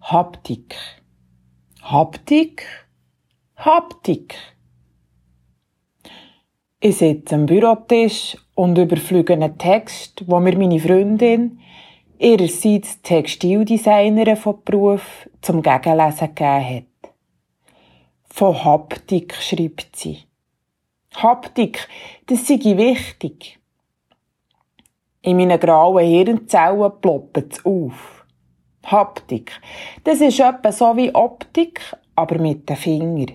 Haptik. Haptik? Haptik. Ich sitze am Bürotisch und überflüge einen Text, wo mir meine Freundin, ihrerseits Textildesignerin von Beruf, zum Gegenlesen gegeben hat. Von Haptik schreibt sie. Haptik, das sei wichtig. In meinen grauen Hirnzellen ploppt es auf. Haptik, das ist etwa so wie Optik, aber mit den Fingern.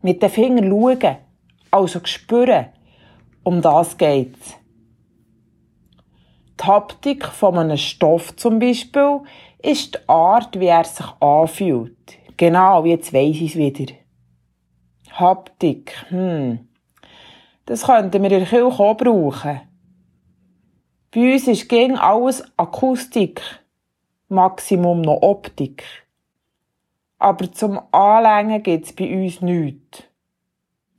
Mit den Fingern schauen, also spüren, um das geht's. Die Haptik von einem Stoff zum Beispiel ist die Art, wie er sich anfühlt. Genau, jetzt weiss ich es wieder. Haptik, hm. Das könnten wir in der Kirche auch brauchen. Bei uns ist gegen alles Akustik, Maximum noch Optik. Aber zum Anlängen gibt's bei uns nichts.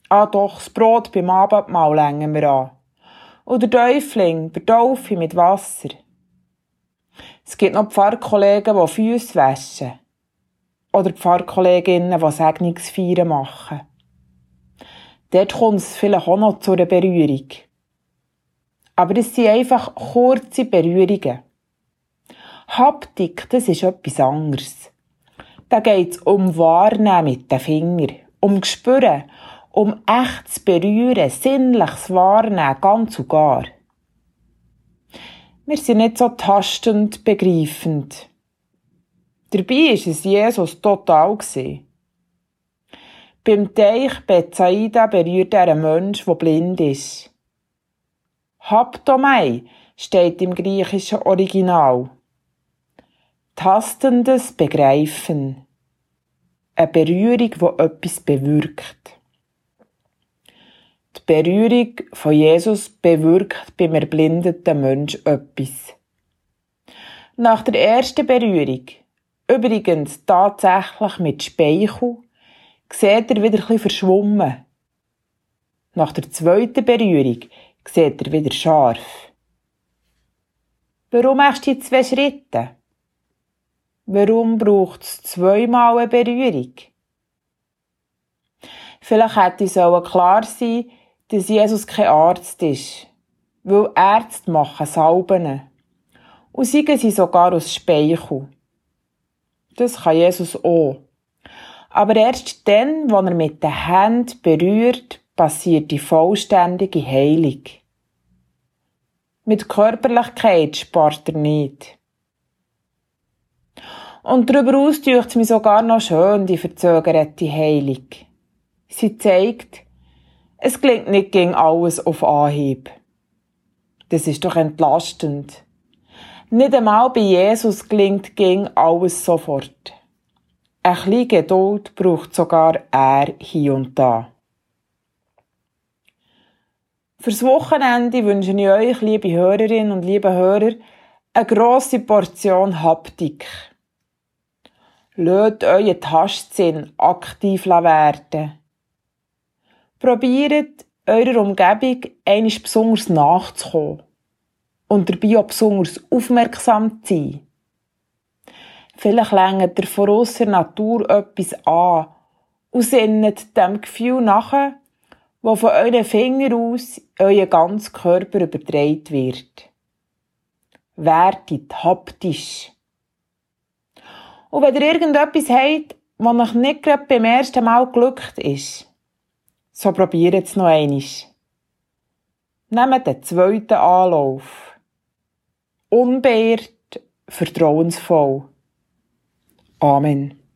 Ah doch, das Brot beim Abendmahl längen wir an. Oder Täufling, der Taufe mit Wasser. Es gibt noch Pfarrkollegen, die Füße waschen. Oder Pfarrkolleginnen, die Segnungsfeiern machen. Dort kommt es vielleicht auch noch zu einer Berührung. Aber es sind einfach kurze Berührungen. Haptik, das ist etwas anderes. Da geht es um Wahrnehmen mit den Fingern, um Gespüren, um echtes Berühren, sinnliches Wahrnehmen, ganz und gar. Wir sind nicht so tastend begreifend. Dabei war es Jesus total. Beim Teich Bethsaida berührt er einen Mensch, der blind ist. Haptomai steht im griechischen Original. Tastendes Begreifen. Eine Berührung, die etwas bewirkt. Die Berührung von Jesus bewirkt beim erblindeten Mensch etwas. Nach der ersten Berührung, übrigens tatsächlich mit Speichel, sieht er wieder ein verschwommen. Nach der zweiten Berührung sieht er wieder scharf. Warum machst du die zwei Schritte? Warum braucht es zweimal eine Berührung? Vielleicht hätte es klar sein dass Jesus kein Arzt ist, weil Ärzte machen Salben. Und siegen sie sogar aus Speichel. Das kann Jesus auch. Aber erst dann, wenn er mit den Händen berührt, passiert die vollständige Heilung. Mit Körperlichkeit spart er nicht. Und darüber aus es mir sogar noch schön, die verzögerte Heilung. Sie zeigt, es klingt nicht gegen alles auf Anhieb. Das ist doch entlastend. Nicht einmal bei Jesus klingt gegen alles sofort. Ein bisschen Geduld braucht sogar er hier und da. Fürs Wochenende wünsche ich euch, liebe Hörerinnen und liebe Hörer, eine grosse Portion Haptik. Lasst euren Tastsinn aktiv werden. Probiert eurer Umgebung einisch besonders nachzukommen und dabei auch besonders aufmerksam zu sein. Vielleicht längt ihr von ausser Natur etwas an und sinnet dem Gefühl nachher, wo von euren Fingern aus euer ganzer Körper übertragen wird. Werdet haptisch. Und wenn ihr irgendetwas habt, was euch nicht gerade beim ersten Mal glückt ist, so probiert es noch einmal. Nehmt den zweiten Anlauf. Unbeirrt, vertrauensvoll. Amen.